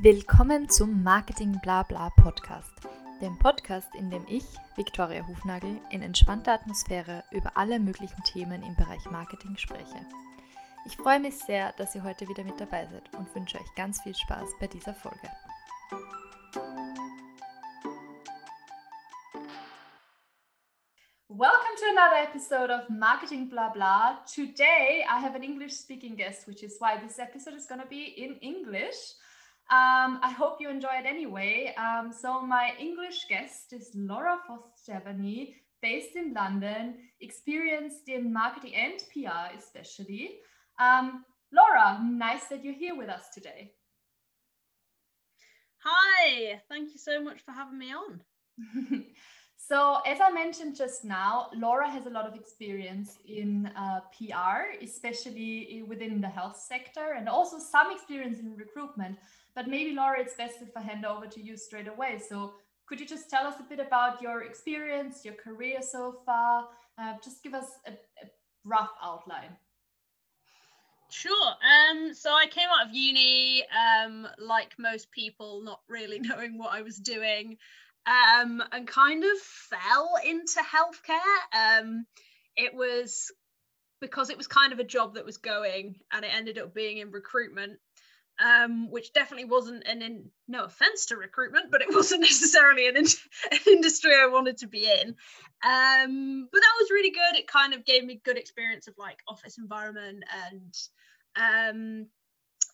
Willkommen zum Marketing Blabla Podcast, dem Podcast, in dem ich, Viktoria Hufnagel, in entspannter Atmosphäre über alle möglichen Themen im Bereich Marketing spreche. Ich freue mich sehr, dass ihr heute wieder mit dabei seid und wünsche euch ganz viel Spaß bei dieser Folge. Welcome to another episode of Marketing Blah Blah. Today I have an English speaking guest, which is why this episode is going to be in English. Um, I hope you enjoy it anyway. Um, so, my English guest is Laura Foster-Stephanie, based in London, experienced in marketing and PR, especially. Um, Laura, nice that you're here with us today. Hi, thank you so much for having me on. So, as I mentioned just now, Laura has a lot of experience in uh, PR, especially within the health sector, and also some experience in recruitment. But maybe, Laura, it's best if I hand over to you straight away. So, could you just tell us a bit about your experience, your career so far? Uh, just give us a, a rough outline. Sure. Um, so I came out of uni, um, like most people, not really knowing what I was doing um, and kind of fell into healthcare. Um, it was because it was kind of a job that was going and it ended up being in recruitment. Um, which definitely wasn't an in, no offense to recruitment, but it wasn't necessarily an, in, an industry I wanted to be in. Um, but that was really good. It kind of gave me good experience of like office environment and um,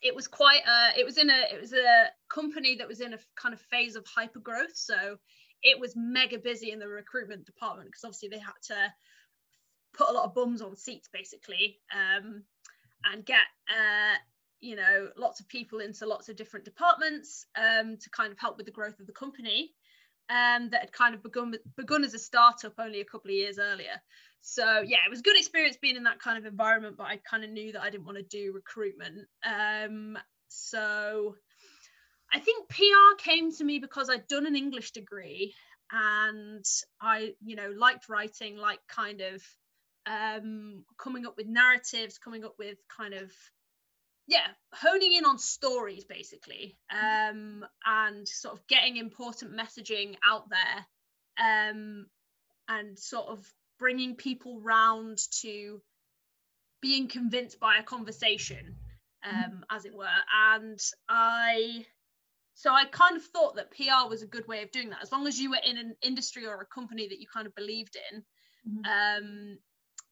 it was quite a, it was in a it was a company that was in a kind of phase of hyper growth so it was mega busy in the recruitment department because obviously they had to put a lot of bums on seats basically um, and get uh, you know lots of people into lots of different departments um, to kind of help with the growth of the company um, that had kind of begun begun as a startup only a couple of years earlier. So yeah, it was good experience being in that kind of environment, but I kind of knew that I didn't want to do recruitment. Um, so I think PR came to me because I'd done an English degree and I, you know, liked writing, like kind of um, coming up with narratives, coming up with kind of yeah honing in on stories basically um, and sort of getting important messaging out there um, and sort of bringing people round to being convinced by a conversation um, mm-hmm. as it were and i so i kind of thought that pr was a good way of doing that as long as you were in an industry or a company that you kind of believed in mm-hmm. um,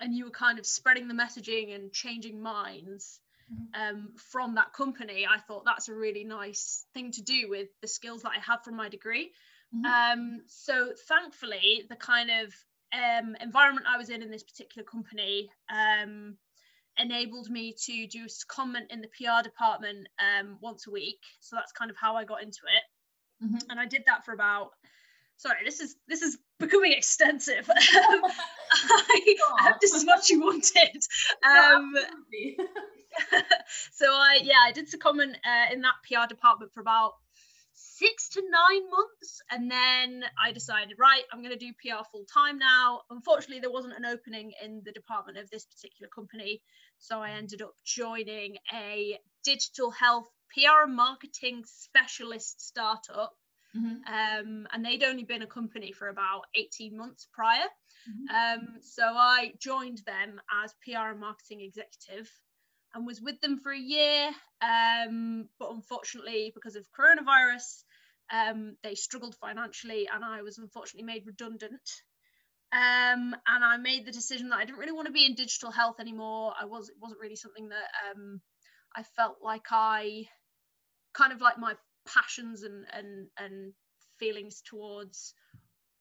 and you were kind of spreading the messaging and changing minds Mm-hmm. Um, from that company, I thought that's a really nice thing to do with the skills that I have from my degree. Mm-hmm. Um, so thankfully, the kind of um, environment I was in in this particular company um, enabled me to do comment in the PR department um, once a week. So that's kind of how I got into it, mm-hmm. and I did that for about. Sorry, this is this is becoming extensive. I, I hope this is what you wanted. Um, so I yeah I did secondment uh, in that PR department for about six to nine months and then I decided right I'm going to do PR full time now unfortunately there wasn't an opening in the department of this particular company so I ended up joining a digital health PR and marketing specialist startup Mm-hmm. Um, and they'd only been a company for about 18 months prior. Mm-hmm. Um, so I joined them as PR and marketing executive and was with them for a year. Um, but unfortunately, because of coronavirus, um, they struggled financially, and I was unfortunately made redundant. Um, and I made the decision that I didn't really want to be in digital health anymore. I was it wasn't really something that um, I felt like I kind of like my passions and and and feelings towards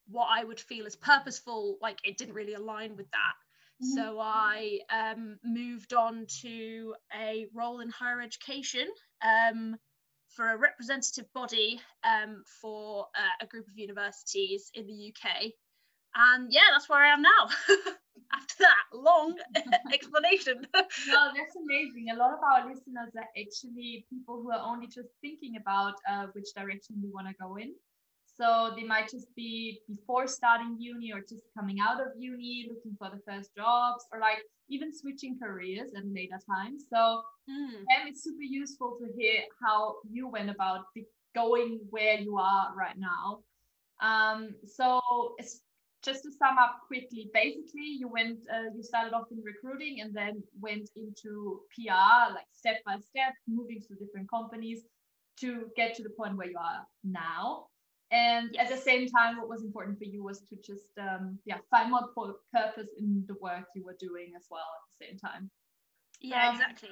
what I would feel as purposeful. Like it didn't really align with that. Mm-hmm. So I um, moved on to a role in higher education um, for a representative body um, for uh, a group of universities in the UK. And yeah, that's where I am now. After that long explanation. no, that's amazing. A lot of our listeners are actually people who are only just thinking about uh, which direction we want to go in. So they might just be before starting uni or just coming out of uni, looking for the first jobs, or like even switching careers at a later time. So mm. it's super useful to hear how you went about going where you are right now. Um, so it's just to sum up quickly, basically you went, uh, you started off in recruiting and then went into PR, like step by step, moving to different companies to get to the point where you are now. And yes. at the same time what was important for you was to just um, yeah find more purpose in the work you were doing as well at the same time. Yeah um, exactly.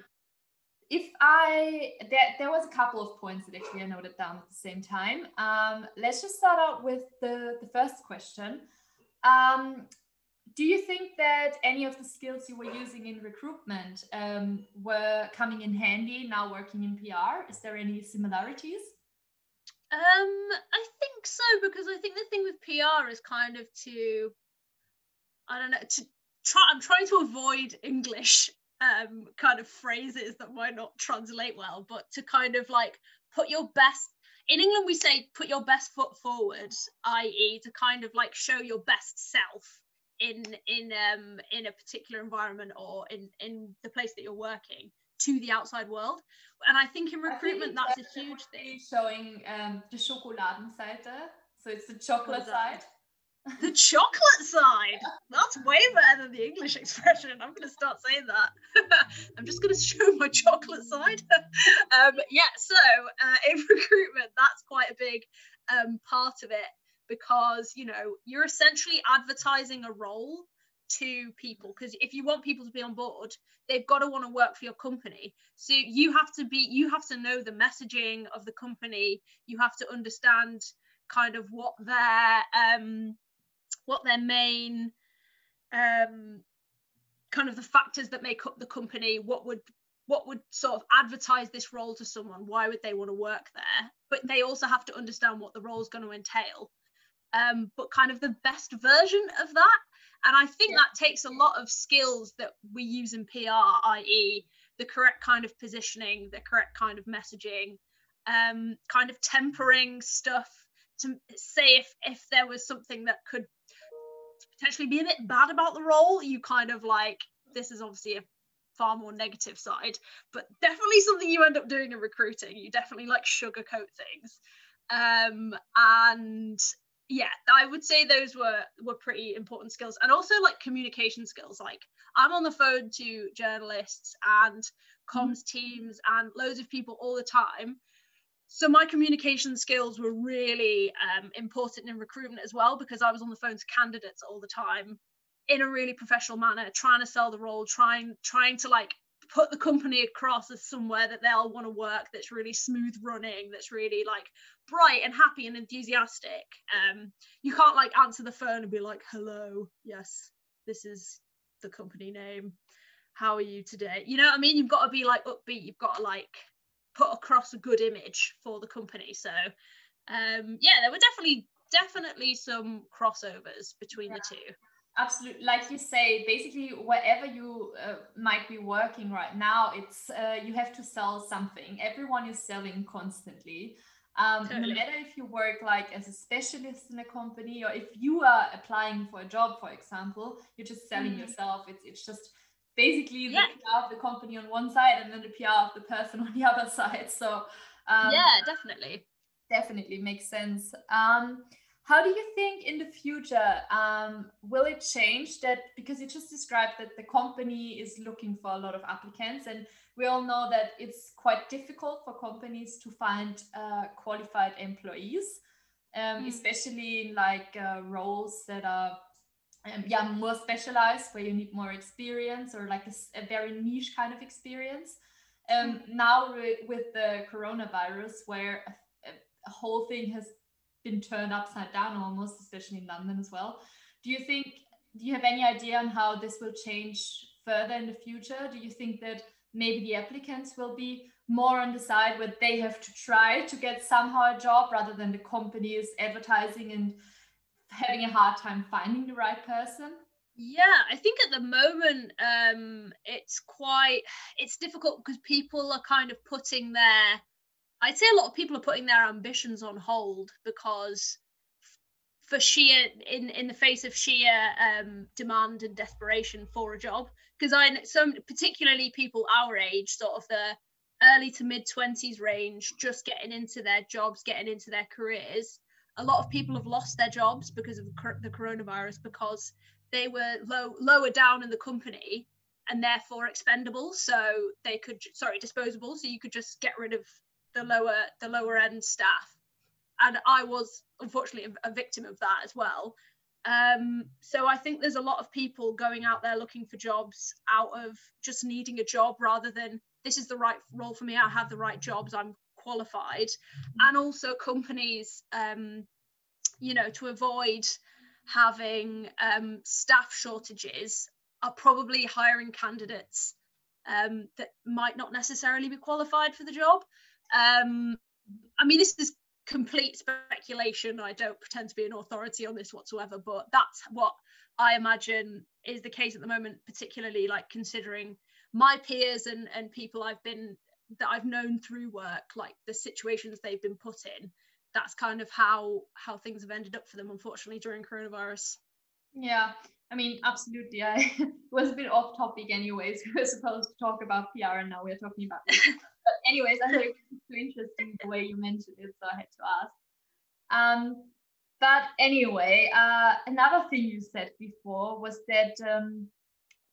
if i there, there was a couple of points that actually i noted down at the same time. Um, let's just start out with the the first question um, do you think that any of the skills you were using in recruitment um, were coming in handy now working in pr is there any similarities um, I think so because I think the thing with PR is kind of to, I don't know, to try. I'm trying to avoid English um kind of phrases that might not translate well, but to kind of like put your best. In England, we say put your best foot forward, i.e., to kind of like show your best self in in um in a particular environment or in in the place that you're working to the outside world. And I think in recruitment, think that's a huge thing. Showing um, the Schokoladenseite. So it's the chocolate side. The chocolate side. That's way better than the English expression. I'm going to start saying that. I'm just going to show my chocolate side. um, yeah, so uh, in recruitment, that's quite a big um, part of it because, you know, you're essentially advertising a role to people because if you want people to be on board they've got to want to work for your company so you have to be you have to know the messaging of the company you have to understand kind of what their um what their main um kind of the factors that make up the company what would what would sort of advertise this role to someone why would they want to work there but they also have to understand what the role is going to entail um, but kind of the best version of that and I think yeah. that takes a lot of skills that we use in PR, i.e., the correct kind of positioning, the correct kind of messaging, um, kind of tempering stuff to say if if there was something that could potentially be a bit bad about the role, you kind of like this is obviously a far more negative side, but definitely something you end up doing in recruiting. You definitely like sugarcoat things. Um, and yeah i would say those were were pretty important skills. And also like communication skills. Like i'm on the phone to journalists and comms teams and loads of people all the time so my communication skills were really um, important in recruitment as well because i was on the phone to candidates all the time in a really professional manner trying to sell the role trying trying to like put the company across as somewhere that they'll want to work that's really smooth running that's really like bright and happy and enthusiastic. Um you can't like answer the phone and be like hello yes this is the company name. How are you today? You know what i mean? You've got to be like upbeat. You've got to like put across a good image for the company so um yeah there were definitely definitely some crossovers between yeah. the two absolutely like you say basically wherever you uh, might be working right now it's uh, you have to sell something everyone is selling constantly um, totally. no matter if you work like as a specialist in a company or if you are applying for a job for example you're just selling mm-hmm. yourself it's, it's just basically the yeah. pr of the company on one side and then the pr of the person on the other side so um, yeah definitely definitely makes sense um, how do you think in the future um, will it change that? Because you just described that the company is looking for a lot of applicants, and we all know that it's quite difficult for companies to find uh, qualified employees, um, mm. especially in like uh, roles that are um, yeah more specialized, where you need more experience or like a, a very niche kind of experience. Um, mm. Now with the coronavirus, where a, a whole thing has been turned upside down almost, especially in London as well. Do you think, do you have any idea on how this will change further in the future? Do you think that maybe the applicants will be more on the side where they have to try to get somehow a job rather than the companies advertising and having a hard time finding the right person? Yeah, I think at the moment um, it's quite it's difficult because people are kind of putting their I'd say a lot of people are putting their ambitions on hold because for sheer in in the face of sheer um, demand and desperation for a job because I some particularly people our age sort of the early to mid 20s range just getting into their jobs getting into their careers a lot of people have lost their jobs because of the coronavirus because they were low lower down in the company and therefore expendable. So they could sorry disposable. So you could just get rid of the lower the lower end staff. And i was unfortunately a, victim of that as well. Um, so i think there's a lot of people going out there looking for jobs out of just needing a job rather than this is the right role for me. I have the right jobs. I'm qualified and also companies um, you know to avoid having um, staff shortages are probably hiring candidates um, that might not necessarily be qualified for the job. Um, I mean, this is complete speculation. I don't pretend to be an authority on this whatsoever, but that's what I imagine is the case at the moment, particularly like considering my peers and, and people I've been that I've known through work, like the situations they've been put in. That's kind of how how things have ended up for them, unfortunately, during coronavirus. Yeah, I mean, absolutely. I it was a bit off topic, anyways. We were supposed to talk about PR, and now we're talking about. but anyways, I thought it was so interesting the way you mentioned it, so I had to ask. Um, but anyway, uh, another thing you said before was that um,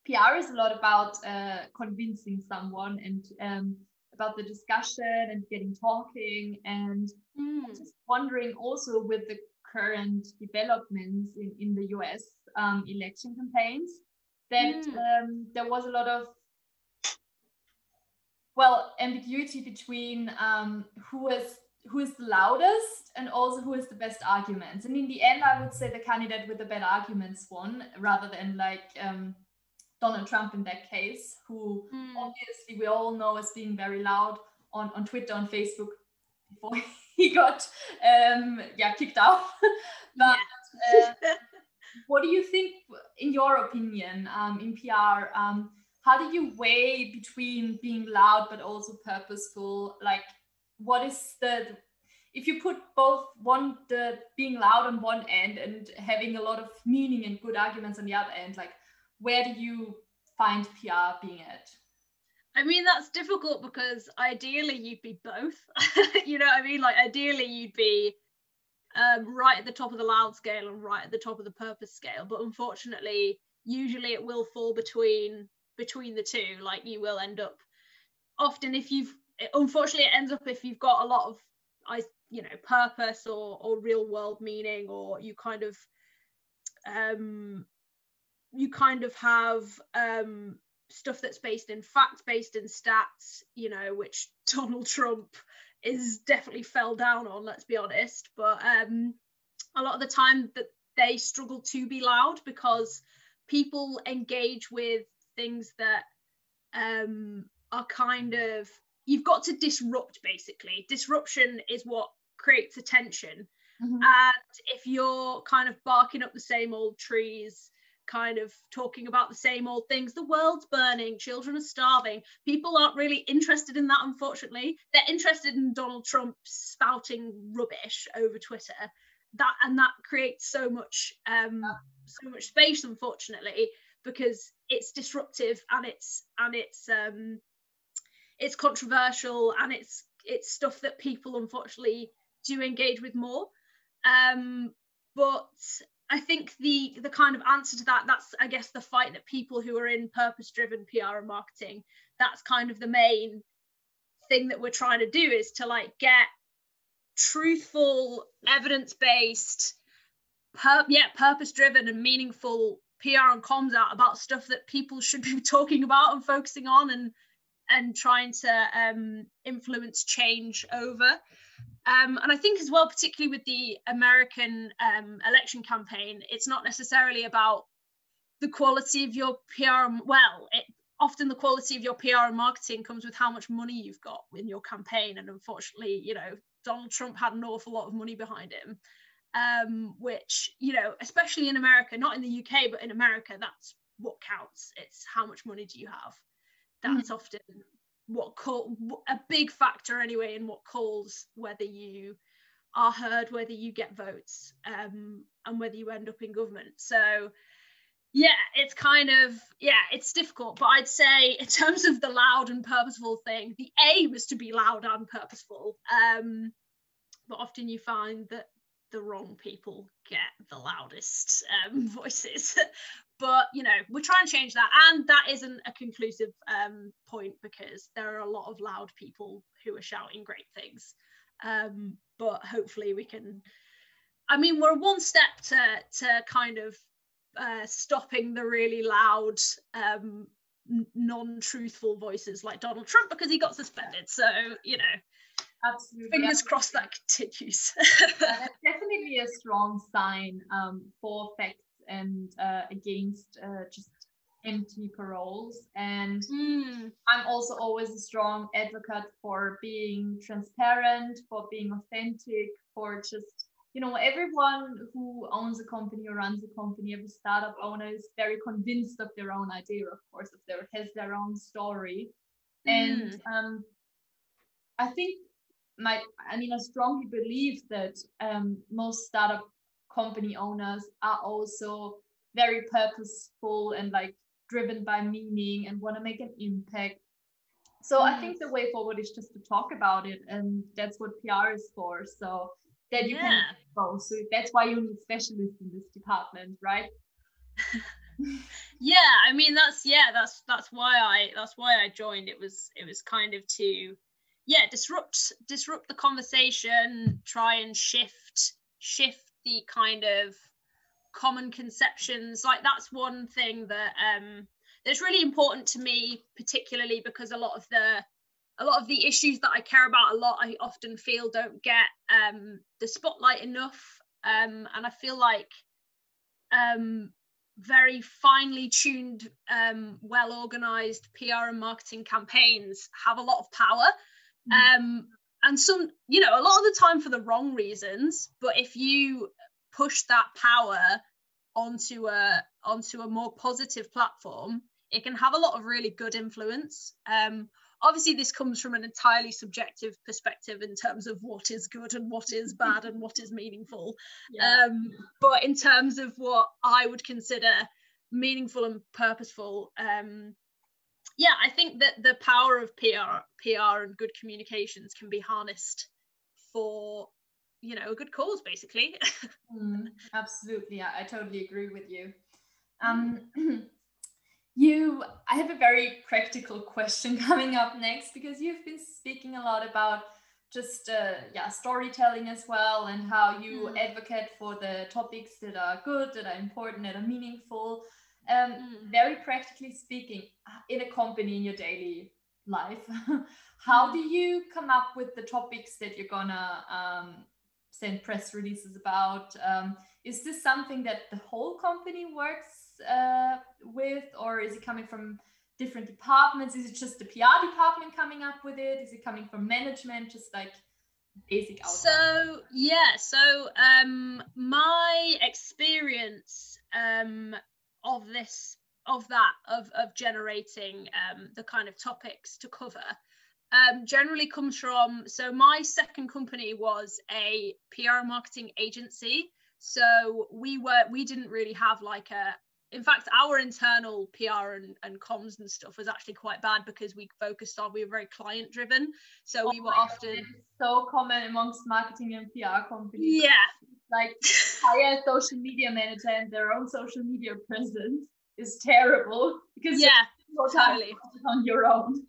PR is a lot about uh, convincing someone and um, about the discussion and getting talking. And mm. just wondering also with the current developments in, in the US um, election campaigns that mm. um, there was a lot of well ambiguity between um, who is who is the loudest and also who is the best arguments and in the end i would say the candidate with the better arguments won rather than like um, donald trump in that case who mm. obviously we all know is being very loud on, on twitter on facebook before he got um, yeah kicked out. but uh, what do you think, in your opinion, um, in PR? Um, how do you weigh between being loud but also purposeful? Like, what is the if you put both one the being loud on one end and having a lot of meaning and good arguments on the other end, like where do you find PR being at? I mean, that's difficult because ideally you'd be both. you know what I mean? Like, ideally you'd be um, right at the top of the loud scale and right at the top of the purpose scale. But unfortunately, usually it will fall between between the two. Like, you will end up often if you've unfortunately it ends up if you've got a lot of I you know purpose or or real world meaning or you kind of um you kind of have um stuff that's based in fact based in stats you know which donald trump is definitely fell down on let's be honest. But um a lot of the time that they struggle to be loud because people engage with things that um are kind of you've got to disrupt basically. Disruption is what creates attention mm-hmm. and if you're kind of barking up the same old trees kind of talking about the same old things. The world's burning, children are starving. People aren't really interested in that, unfortunately. They're interested in Donald Trump spouting rubbish over Twitter. That and that creates so much um, so much space, unfortunately, because it's disruptive and it's and it's um, it's controversial and it's it's stuff that people unfortunately do engage with more. Um, but I think the the kind of answer to that that's I guess the fight that people who are in purpose driven PR and marketing that's kind of the main thing that we're trying to do is to like get truthful evidence based yeah purpose driven and meaningful PR and comms out about stuff that people should be talking about and focusing on and and trying to um, influence change over um, and I think as well, particularly with the American um, election campaign, it's not necessarily about the quality of your PR. Well, it, often the quality of your PR and marketing comes with how much money you've got in your campaign. And unfortunately, you know, Donald Trump had an awful lot of money behind him, um, which, you know, especially in America, not in the UK, but in America, that's what counts. It's how much money do you have? That's mm-hmm. often what call a big factor anyway in what calls whether you are heard whether you get votes um, and whether you end up in government. So yeah, it's kind of yeah, it's difficult. But I'd say in terms of the loud and purposeful thing, the aim is to be loud and purposeful. Um, but often you find that the wrong people get the loudest um, voices. But you know, we're trying to change that, and that isn't a conclusive um, point because there are a lot of loud people who are shouting great things. Um, but hopefully, we can. I mean, we're one step to to kind of uh, stopping the really loud um, non-truthful voices like Donald Trump because he got suspended. So you know, absolutely fingers crossed that continues. that's definitely a strong sign um, for facts and uh, against uh, just empty paroles. And mm. I'm also always a strong advocate for being transparent, for being authentic, for just you know, everyone who owns a company or runs a company, every startup owner is very convinced of their own idea, of course, of their has their own story. Mm. And um, I think my, I mean, I strongly believe that um, most startup company owners are also very purposeful and like driven by meaning and want to make an impact. So mm. I think the way forward is just to talk about it, and that's what PR is for. So that you yeah. can go. So that's why you need specialists in this department, right? yeah, I mean that's yeah, that's that's why I that's why I joined. It was it was kind of to yeah, disrupt disrupt the conversation, try and shift shift the kind of common conceptions. Like that's one thing that um that's really important to me, particularly because a lot of the a lot of the issues that I care about a lot, I often feel don't get um, the spotlight enough. Um, and I feel like um, very finely tuned, um, well organized PR and marketing campaigns have a lot of power. Mm. and some, you know, a lot of the time for the wrong reasons. But if you push that power onto a onto a more positive platform, it can have a lot of really good influence. Um, obviously this comes from an entirely subjective perspective in terms of what is good and what is bad and what is meaningful yeah. um, but in terms of what i would consider meaningful and purposeful um, yeah i think that the power of pr pr and good communications can be harnessed for you know a good cause basically mm, absolutely I, I totally agree with you um you i have a very practical question coming up next because you've been speaking a lot about just uh, yeah storytelling as well and how you mm. advocate for the topics that are good that are important that are meaningful um, mm. very practically speaking in a company in your daily life how mm. do you come up with the topics that you're gonna um, send press releases about um, is this something that the whole company works uh, with, or is it coming from different departments? Is it just the PR department coming up with it? Is it coming from management? Just like basic outline. So yeah, so um, my experience um, of this of that of of generating um, the kind of topics to cover um, generally comes from so my second company was a PR marketing agency so we were we didn't really have like a in fact, our internal PR and, and comms and stuff was actually quite bad because we focused on we were very client driven. So oh we were often God, so common amongst marketing and PR companies. Yeah. Like hire a social media manager and their own social media presence is terrible because yeah, totally on your own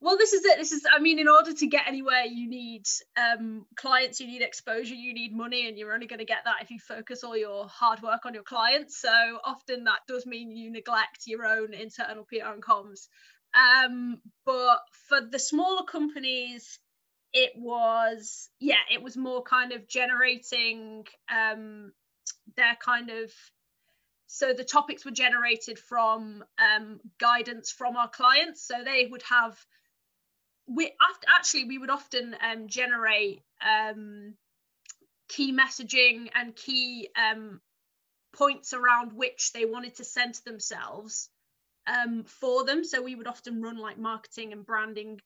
well this is it. This is i mean in order to get anywhere you need um, clients you need exposure you need money and you're only going to get that if you focus all your hard work on your clients. So often that does mean you neglect your own internal pr and comms. Um, but for the smaller companies it was yeah it was more kind of generating um, their kind of so the topics were generated from um, guidance from our clients. So they would have we actually we would often um, generate um, key messaging and key um, points around which they wanted to center themselves um, for them. So we would often run like marketing and branding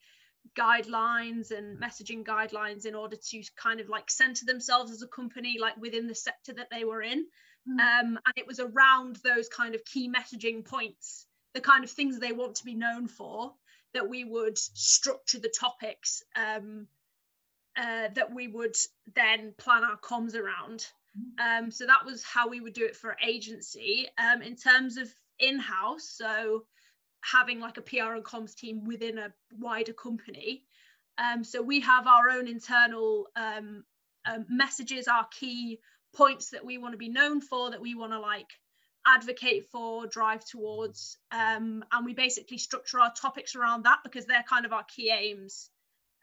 guidelines and messaging guidelines in order to kind of like center themselves as a company like within the sector that they were in mm. um, and it was around those kind of key messaging points the kind of things they want to be known for that we would structure the topics um, uh, that we would then plan our comms around mm. um, so that was how we would do it for agency um, in terms of in-house so having like a PR and comms team within a wider company. Um, so we have our own internal um, um, messages, our key points that we want to be known for, that we want to like advocate for, drive towards, um, and we basically structure our topics around that because they're kind of our key aims.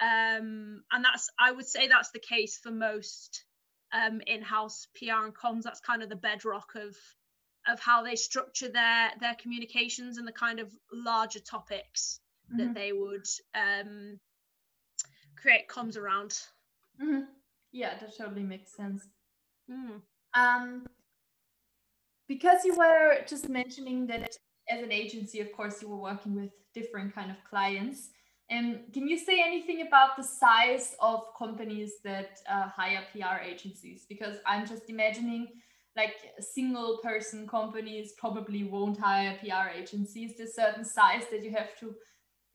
Um, and that's, I would say, that's the case for most um, in-house PR and comms. That's kind of the bedrock of of how they structure their their communications and the kind of larger topics mm-hmm. that they would um, create comms around. Mm-hmm. Yeah, that totally makes sense. Mm. Um, because you were just mentioning that as an agency, of course, you were working with different kind of clients. And um, can you say anything about the size of companies that uh, hire PR agencies? Because I'm just imagining like single person companies probably won't hire PR agencies. There's certain size that you have to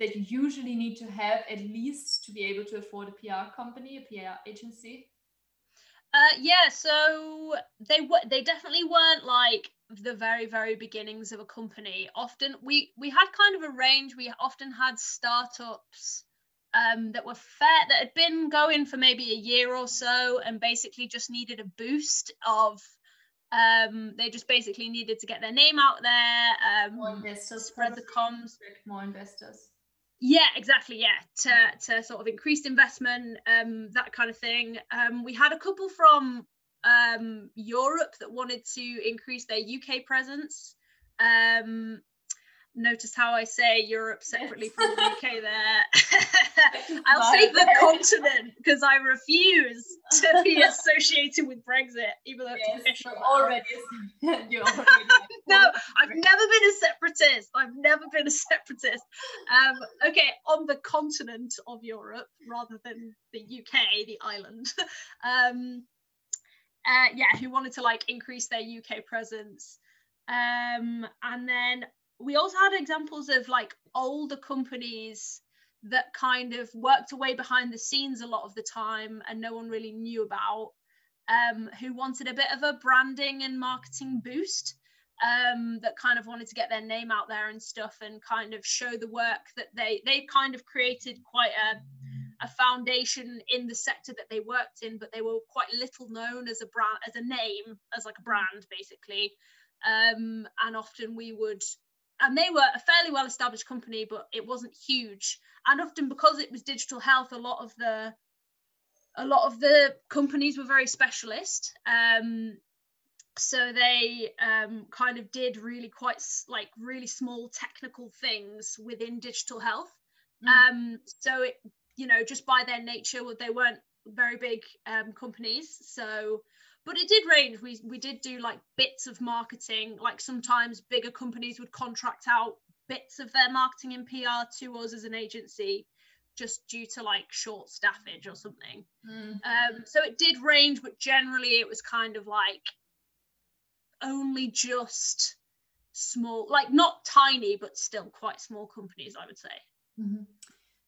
that you usually need to have at least to be able to afford a PR company, a PR agency. Uh, yeah, so they were they definitely weren't like the very very beginnings of a company. Often we we had kind of a range. We often had startups um, that were fair that had been going for maybe a year or so and basically just needed a boost of um, they just basically needed to get their name out there, um, more investors, spread the comms, more investors. Yeah, exactly. Yeah, to to sort of increased investment, um, that kind of thing. Um, we had a couple from um, Europe that wanted to increase their UK presence. Um, notice how I say Europe separately yes. from the UK there. I'll say the continent because I refuse to be associated with Brexit, even though yes, it's official. Already, you're already no, I've never been a separatist. I've never been a separatist. Um, okay, on the continent of Europe rather than the UK, the island. Um, uh, yeah, who wanted to like increase their UK presence. Um, and then we also had examples of like older companies that kind of worked away behind the scenes a lot of the time and no one really knew about um, who wanted a bit of a branding and marketing boost um, that kind of wanted to get their name out there and stuff and kind of show the work that they they kind of created quite a a foundation in the sector that they worked in but they were quite little known as a brand as a name as like a brand basically. Um, and often we would and they were a fairly well established company but it wasn't huge. And often because it was digital health a lot of the a lot of the companies were very specialist. Um, so they um, kind of did really quite like really small technical things within digital health. Mm. um, so it you know just by their nature they weren't very big um, companies. So but it did range. We we did do like bits of marketing. Like sometimes bigger companies would contract out bits of their marketing and PR to us as an agency just due to like short staffage or something. Mm. um, so it did range but generally it was kind of like only just small like not tiny but still quite small companies i would say mm-hmm.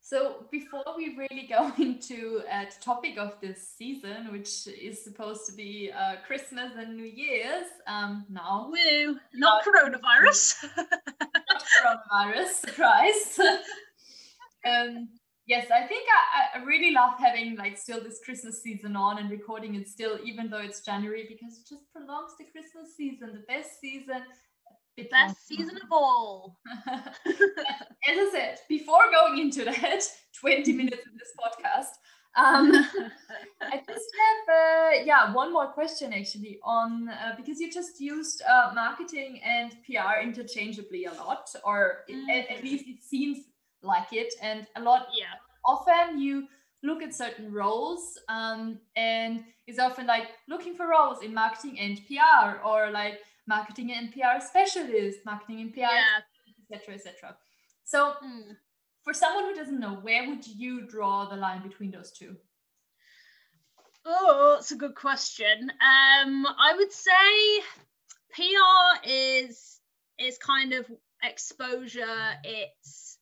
So before we really go into uh, the topic of this season, which is supposed to be uh, Christmas and New Year's, um, now woo, not coronavirus, not coronavirus, surprise. um, yes, I think I, I really love having like still this Christmas season on and recording it still, even though it's January, because it just prolongs the Christmas season, the best season the best season of all. As I said, before going into that, 20 minutes in this podcast, um, I just have, uh, yeah, one more question actually on, uh, because you just used uh, marketing and PR interchangeably a lot, or mm. at, at, least it seems like it. And a lot, yeah. often you look at certain roles um, and it's often like looking for roles in marketing and PR or like marketing and PR specialist, marketing and PR, etc., etc. So, mm. for someone who doesn't know, where would you draw the line between those two? Oh, that's a good question. Um, I would say PR is is kind of exposure. It's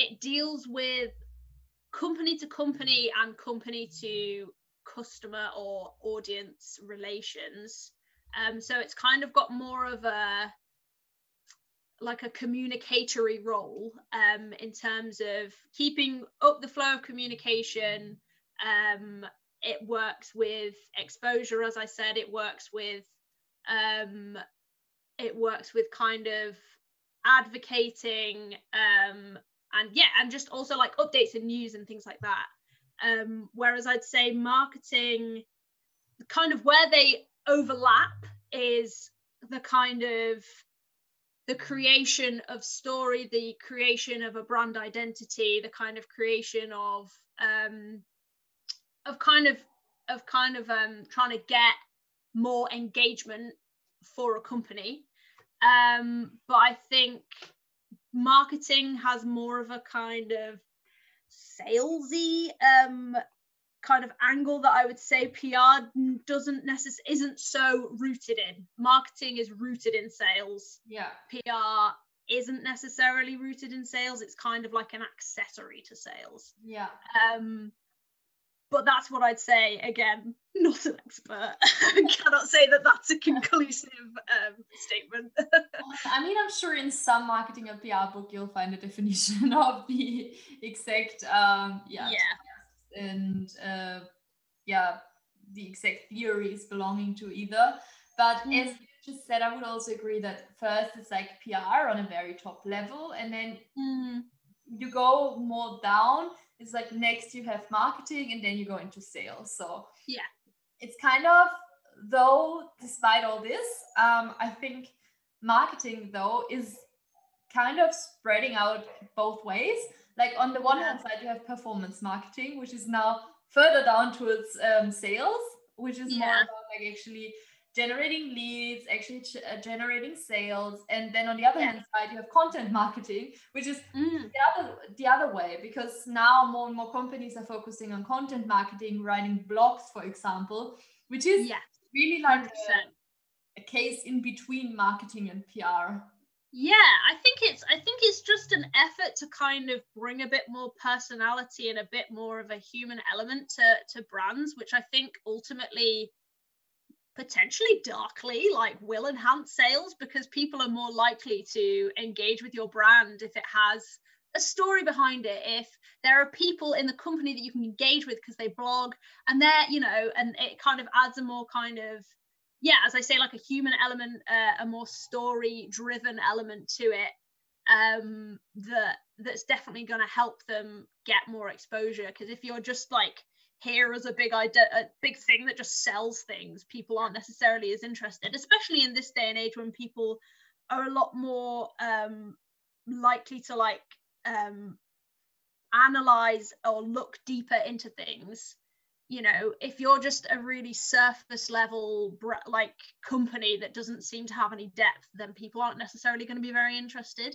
it deals with company to company and company to customer or audience relations. Um, so it's kind of got more of a like a communicatory role um, in terms of keeping up the flow of communication. Um, it works with exposure, as I said. It works with um, it works with kind of advocating um, and yeah, and just also like updates and news and things like that. Um, whereas I'd say marketing, kind of where they overlap is the kind of the creation of story, the creation of a brand identity, the kind of creation of um, of kind of of kind of um, trying to get more engagement for a company. Um, but I think marketing has more of a kind of salesy um, kind of angle that I would say PR doesn't necessarily isn't so rooted in. Marketing is rooted in sales. Yeah. PR isn't necessarily rooted in sales. It's kind of like an accessory to sales. Yeah. Um but that's what I'd say. Again, not an expert. Cannot say that that's a conclusive um, statement. I mean, I'm sure in some marketing and PR book you'll find a definition of the exact, um, yeah, yeah, and uh, yeah, the exact theories belonging to either. But mm. as you just said, I would also agree that first it's like PR on a very top level, and then mm. you go more down it's like next you have marketing and then you go into sales so yeah it's kind of though despite all this um, i think marketing though is kind of spreading out both ways like on the one yeah. hand side you have performance marketing which is now further down towards um, sales which is yeah. more about like actually generating leads, actually uh, generating sales, and then on the other yeah. hand side, you have content marketing, which is mm. the other the other way because now more and more companies are focusing on content marketing, writing blogs, for example, which is yeah. really like a, a case in between marketing and PR. Yeah, I think it's I think it's just an effort to kind of bring a bit more personality and a bit more of a human element to to brands, which I think ultimately potentially darkly like will enhance sales because people are more likely to engage with your brand if it has a story behind it if there are people in the company that you can engage with because they blog and they're you know and it kind of adds a more kind of yeah as i say like a human element uh, a more story driven element to it um that that's definitely going to help them get more exposure. Because if you're just like here as a big idea, a big thing that just sells things, people aren't necessarily as interested, especially in this day and age when people are a lot more um, likely to like um, analyze or look deeper into things. You know, if you're just a really surface level like company that doesn't seem to have any depth, then people aren't necessarily going to be very interested.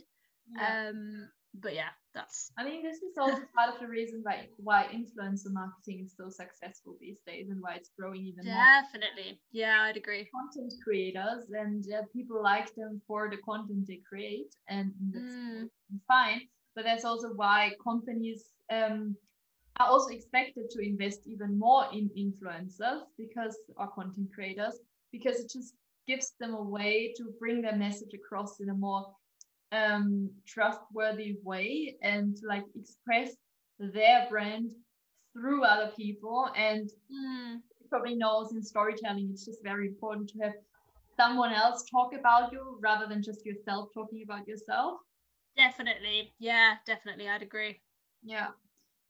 Yeah. Um, but yeah, that's. I mean, this is also part of the reason why why influencer marketing is so successful these days and why it's growing even Definitely. more. Definitely, yeah, I'd agree. Content creators and uh, people like them for the content they create, and that's mm. fine. But that's also why companies um, are also expected to invest even more in influencers because or content creators because it just gives them a way to bring their message across in a more um, trustworthy way and to like express their brand through other people. And mm. probably knows in storytelling, it's just very important to have someone else talk about you rather than just yourself talking about yourself. Definitely. Yeah, definitely. I'd agree. Yeah.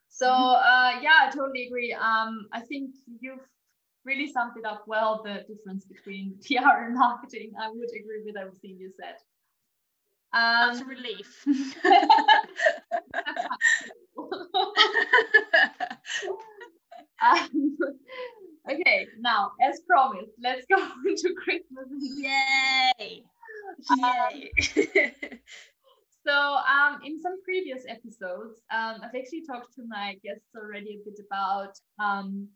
So uh, yeah, I totally agree. Um, I think you've really summed it up well, the difference between PR and marketing. I would agree with everything you said. Um, That's a relief. um, okay, now as promised, let's go into Christmas. Yay! Yay! Um, So um, in some previous episodes, um, I've actually talked to my guests already a bit about. Um,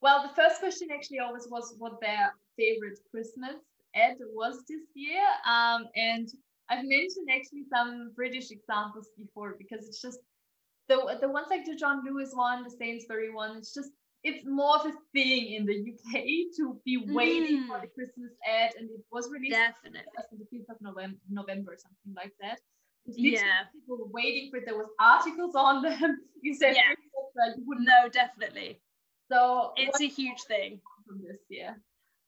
well, the first question actually always was what their favorite Christmas ad was this year, um, and I've mentioned actually some British examples before because it's just the the ones like the John Lewis one, the Sainsbury one. It's just it's more of a thing in the UK to be waiting mm. for the Christmas ad, and it was released definitely on the fifth of November, November or something like that. Yeah, people were waiting for it. There was articles on them. You said yeah. you wouldn't. No, definitely. So it's a huge thing from this year.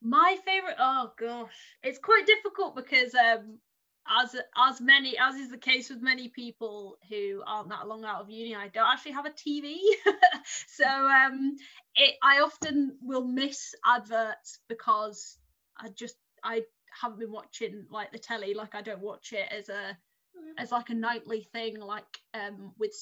My favorite. Oh gosh, it's quite difficult because um as as many as is the case with many people who aren't that long out of uni i don't actually have a tv so um it i often will miss adverts because i just i haven't been watching like the telly like i don't watch it as a as like a nightly thing like um with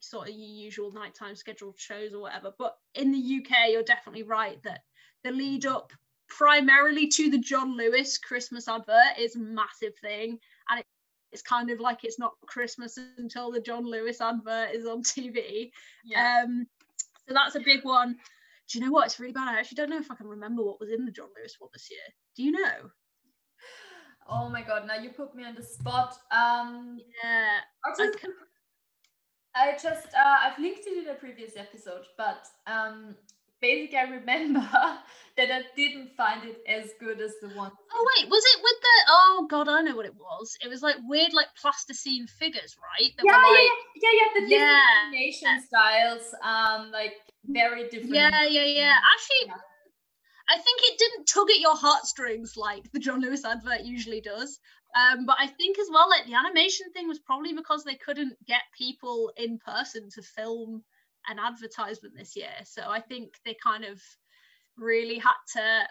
sort of your usual nighttime scheduled shows or whatever. But in the uk you're definitely right that the lead up primarily to the John Lewis Christmas advert is a massive thing. And it's kind of like it's not Christmas until the John Lewis advert is on TV. Yeah. Um, so that's a big one. Do you know what? It's really bad. I actually don't know if I can remember what was in the John Lewis one this year. Do you know? Oh my god! Now you put me on the spot. Um, yeah. I just, I just uh, I've linked it in a previous episode, but um, basically I remember that I didn't find it as good as the one. Oh wait, was it with the? Oh god, I know what it was. It was like weird, like plasticine figures, right? That yeah, like, yeah, yeah, yeah. The different yeah. animation styles, um, like very different. Yeah, yeah, yeah. Actually. Yeah. I think it didn't tug at your heartstrings like the John Lewis advert usually does. Um, but I think as well, like the animation thing was probably because they couldn't get people in person to film an advertisement this year. So I think they kind of really had to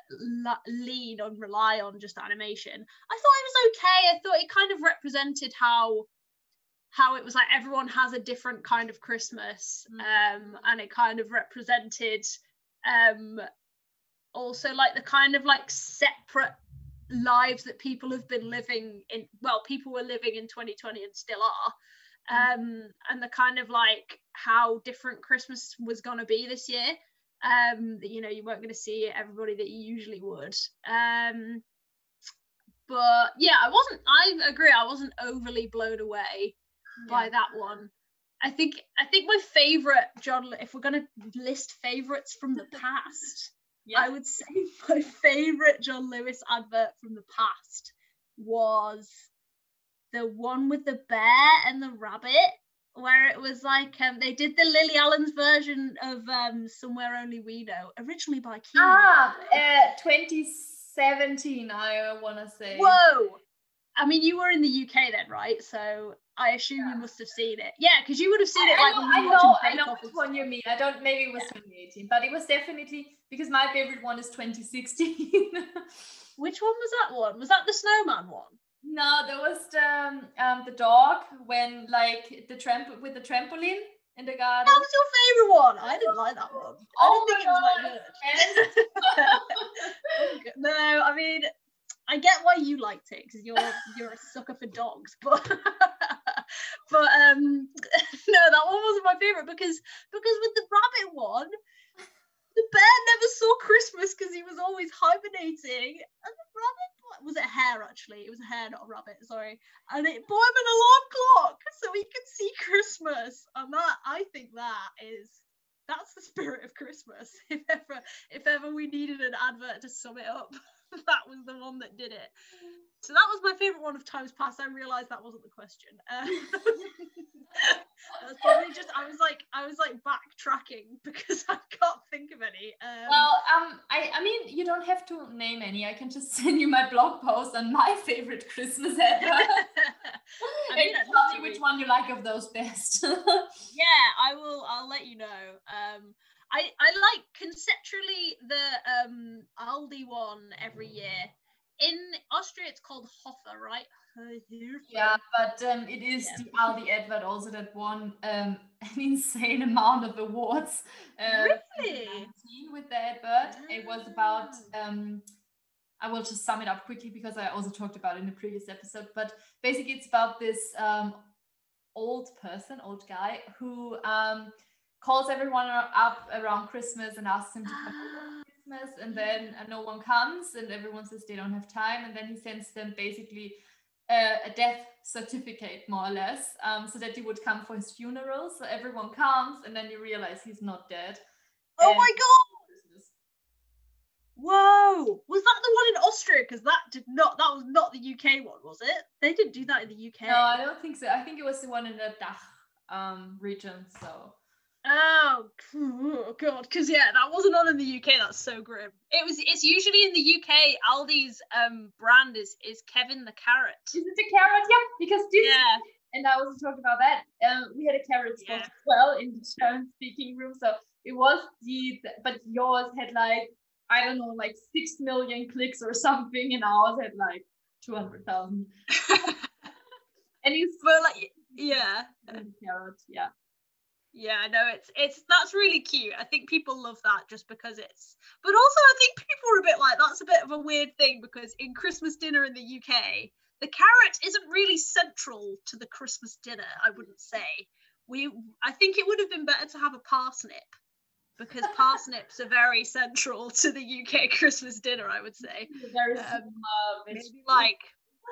lean on rely on just animation. I thought it was okay. I thought it kind of represented how how it was like everyone has a different kind of Christmas, mm. um, and it kind of represented um, also like the kind of like separate lives that people have been living in. Well, people were living in 2020 and still are um, and the kind of like how different Christmas was going to be this year. Um, you know, you weren't going to see everybody that you usually would. Um, but yeah, I wasn't. I agree. I wasn't overly blown away yeah. by that one. I think. I think my favorite John. If we're going to list favorites from the past, yeah. I would say my favorite John Lewis advert from the past was the one with the bear and the rabbit where it was like um, they did the Lily Allen's version of um, Somewhere Only We Know, originally by Keane. Ah, uh, 2017, I want to say. Whoa! I mean, you were in the UK then, right? So I assume yeah. you must have seen it. Yeah, because you would have seen it. I, like, I know, I know, I know which one you mean. I don't. Maybe it was yeah. 2018, but it was definitely because my favorite one is 2016. which one was that one? Was that the snowman one? No, there was the um, um, the dog when like the tramp with the trampoline in the garden. That was your favorite one. I didn't like that one. I oh didn't think it was like good. no, I mean, I get why you liked it because you're you're a sucker for dogs, but but um, no, that one wasn't my favorite because because with the rabbit one, the bear never saw Christmas because he was always hibernating, and the rabbit was it a hare actually? It was a hare, not a rabbit. Sorry, and it bought him an alarm clock so he could see Christmas, and that I think that is that's the spirit of Christmas. If ever if ever we needed an advert to sum it up, that was the one that did it. So that was my favorite one of times past. I realized that wasn't the question. Um, that's probably just I was like I was like backtracking because I can't think of any. Um, well, um, I I mean you don't have to name any. I can just send you my blog post on my favorite Christmas ever. I mean, tell me which one you like of those best. yeah, I will. I'll let you know. Um, I I like conceptually the um Aldi one every year in Austria it's called Hofer, right? Yeah, but um, it is yeah. the Aldi advert also that won um, an insane amount of awards. Uh, really? With the advert, it was about. Ah. Um, I will just sum it up quickly because I also talked about it in the previous episode. But basically, it's about this um, old person, old guy, who um, calls everyone up around Christmas and asks him to come over Christmas, and then uh, no one comes, and everyone says they don't have time, and then he sends them basically uh, a death certificate, more or less, um, so that he would come for his funeral. So everyone comes, and then you realize he's not dead. Oh my god! Whoa! Was that the one in Austria? Because that did not. That was not the UK one, was it? They didn't do that in the UK. No, I don't think so. I think it was the one in the DACH um, region. So. Oh, god! Because yeah, that wasn't on in the UK. That's so grim. It was. It's usually in the UK. Aldi's um brand is is Kevin the carrot. Is it the carrot? Yeah, because this. Yeah. And I was talking about that. Um, we had a carrot spot yeah. as well in the German speaking room. So it was the, but yours had like I don't know, like six million clicks or something, and ours had like two hundred thousand. and he's but like yeah, carrot, yeah. Yeah, no, it's it's that's really cute. I think people love that just because it's but also I think people are a bit like that's a bit of a weird thing because in Christmas dinner in the UK, the carrot isn't really central to the Christmas dinner, I wouldn't say. We I think it would have been better to have a parsnip because parsnips are very central to the UK Christmas dinner, I would say. Very um, maybe like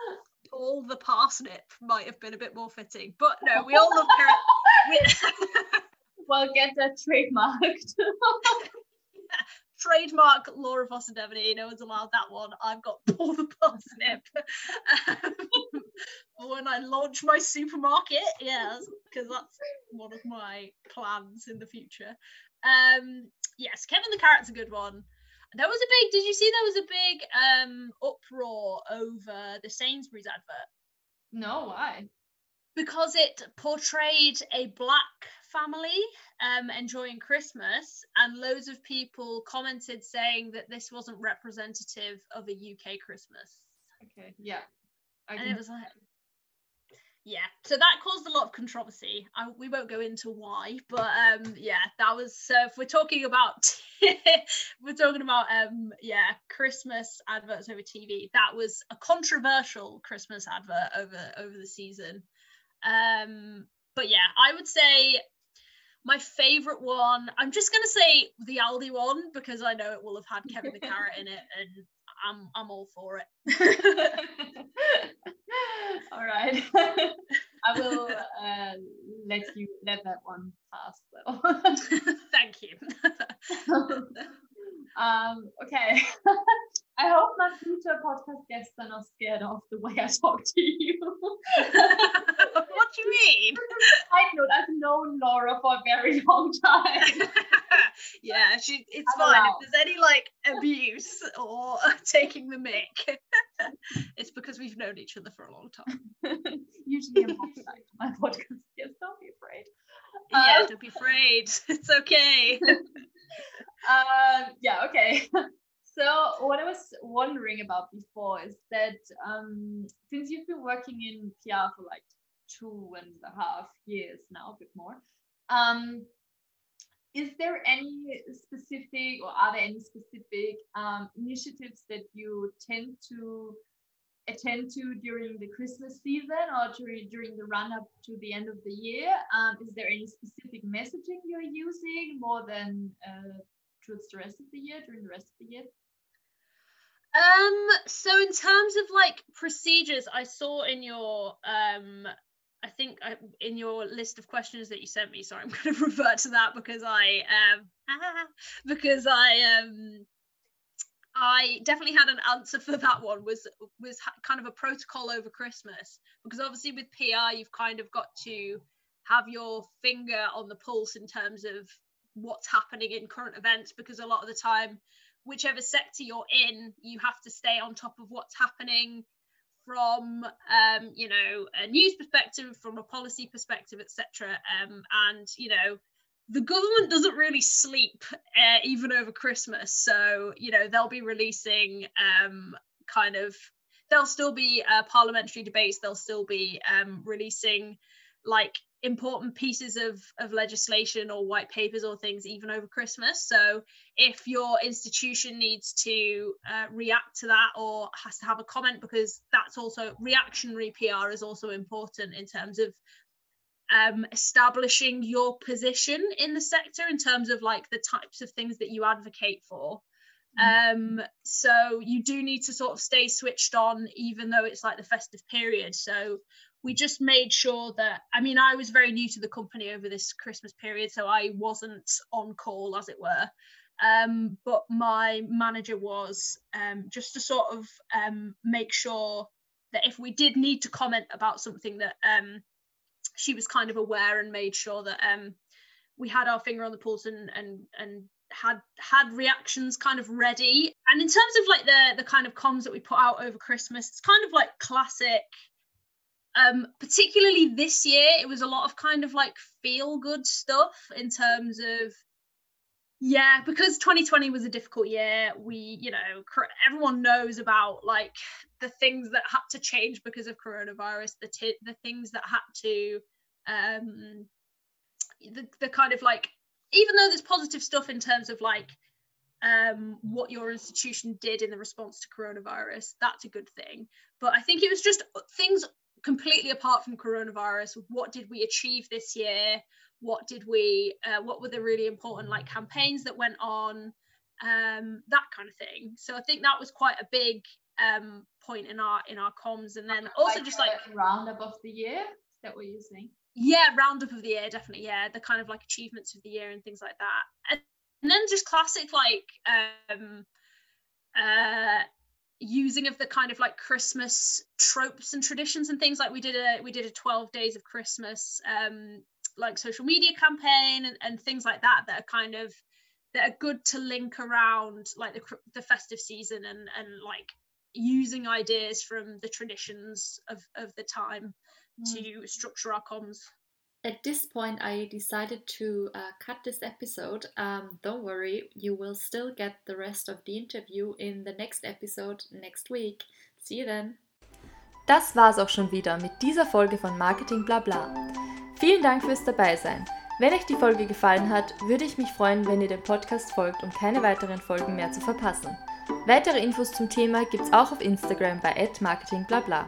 all the parsnip might have been a bit more fitting, but no, we all love carrot. well, get that trademarked. Trademark Laura Foster Devaney. No one's allowed that one. I've got Paul the parsnip. um, when I launch my supermarket, yes, because that's one of my plans in the future. Um, yes, Kevin the Carrot's a good one. There was a big. Did you see there was a big um uproar over the Sainsbury's advert? No, why? Because it portrayed a black family um enjoying Christmas, and loads of people commented saying that this wasn't representative of a UK Christmas. Okay, yeah. I and it was like, yeah so that caused a lot of controversy I, we won't go into why but um yeah that was so if we're talking about we're talking about um yeah christmas adverts over tv that was a controversial christmas advert over over the season um but yeah i would say my favorite one i'm just going to say the aldi one because i know it will have had kevin the carrot in it and I'm I'm all for it. all right. I will uh, let you let that one pass though. Thank you. um, okay. I hope my future podcast guests are not scared of the way I talk to you. what do you mean? I know I've known Laura for a very long time. yeah, she it's I'm fine. Allowed. If there's any like abuse or taking the mic, it's because we've known each other for a long time. Usually I'm my podcast guests. Don't be afraid. Yeah, um, don't be afraid. It's okay. um, yeah, okay. So what I was wondering about before is that um, since you've been working in PR for like two and a half years now, a bit more, um, is there any specific or are there any specific um, initiatives that you tend to attend to during the Christmas season or during, during the run up to the end of the year? Um, is there any specific messaging you're using more than uh, towards the rest of the year, during the rest of the year? Um, so in terms of like procedures, I saw in your um I think I, in your list of questions that you sent me, sorry, I'm going to revert to that because I um because I um I definitely had an answer for that one was was kind of a protocol over Christmas. Because obviously with PR you've kind of got to have your finger on the pulse in terms of what's happening in current events because a lot of the time whichever sector you're in, you have to stay on top of what's happening from um, you know a news perspective, from a policy perspective, etc. Um, and you know the government doesn't really sleep uh, even over Christmas, so you know they'll be releasing um, kind of there'll still be uh, parliamentary debates. They'll still be um, releasing like important pieces of, of legislation or white papers or things even over Christmas. So if your institution needs to uh, react to that or has to have a comment, because that's also reactionary PR is also important in terms of um, establishing your position in the sector in terms of like the types of things that you advocate for. Mm-hmm. Um, so you do need to sort of stay switched on, even though it's like the festive period. So we just made sure that I mean, I was very new to the company over this Christmas period, so I wasn't on call, as it were. Um, but my manager was um, just to sort of um, make sure that if we did need to comment about something that um, she was kind of aware and made sure that um, we had our finger on the pulse and and and had had reactions kind of ready and in terms of like the the kind of comms that we put out over christmas it's kind of like classic um particularly this year it was a lot of kind of like feel good stuff in terms of yeah because 2020 was a difficult year we you know everyone knows about like the things that had to change because of coronavirus the t- the things that had to um the, the kind of like even though there's positive stuff in terms of like um what your institution did in the response to coronavirus that's a good thing. But i think it was just things completely apart from coronavirus what did we achieve this year? What did we uh, what were the really important like campaigns that went on? Um that kind of thing. So i think that was quite a big um point in our in our comms. And then also like just like roundup of the year? That we're using yeah roundup of the year definitely. Yeah the kind of like achievements of the year and things like that. And, and then just classic like um uh using of the kind of like christmas tropes and traditions and things like we did a we did a 12 days of christmas um like social media campaign and, and things like that that are kind of that are good to link around like the, the festive season and and like using ideas from the traditions of of the time mm. to structure our comms at this point i decided to uh, cut this episode um, don't worry you will still get the rest of the interview in the next episode next week see you then das war's auch schon wieder mit dieser folge von marketing blabla Vielen Dank fürs Dabeisein. Wenn euch die Folge gefallen hat, würde ich mich freuen, wenn ihr dem Podcast folgt, um keine weiteren Folgen mehr zu verpassen. Weitere Infos zum Thema gibt's auch auf Instagram bei @marketingblabla.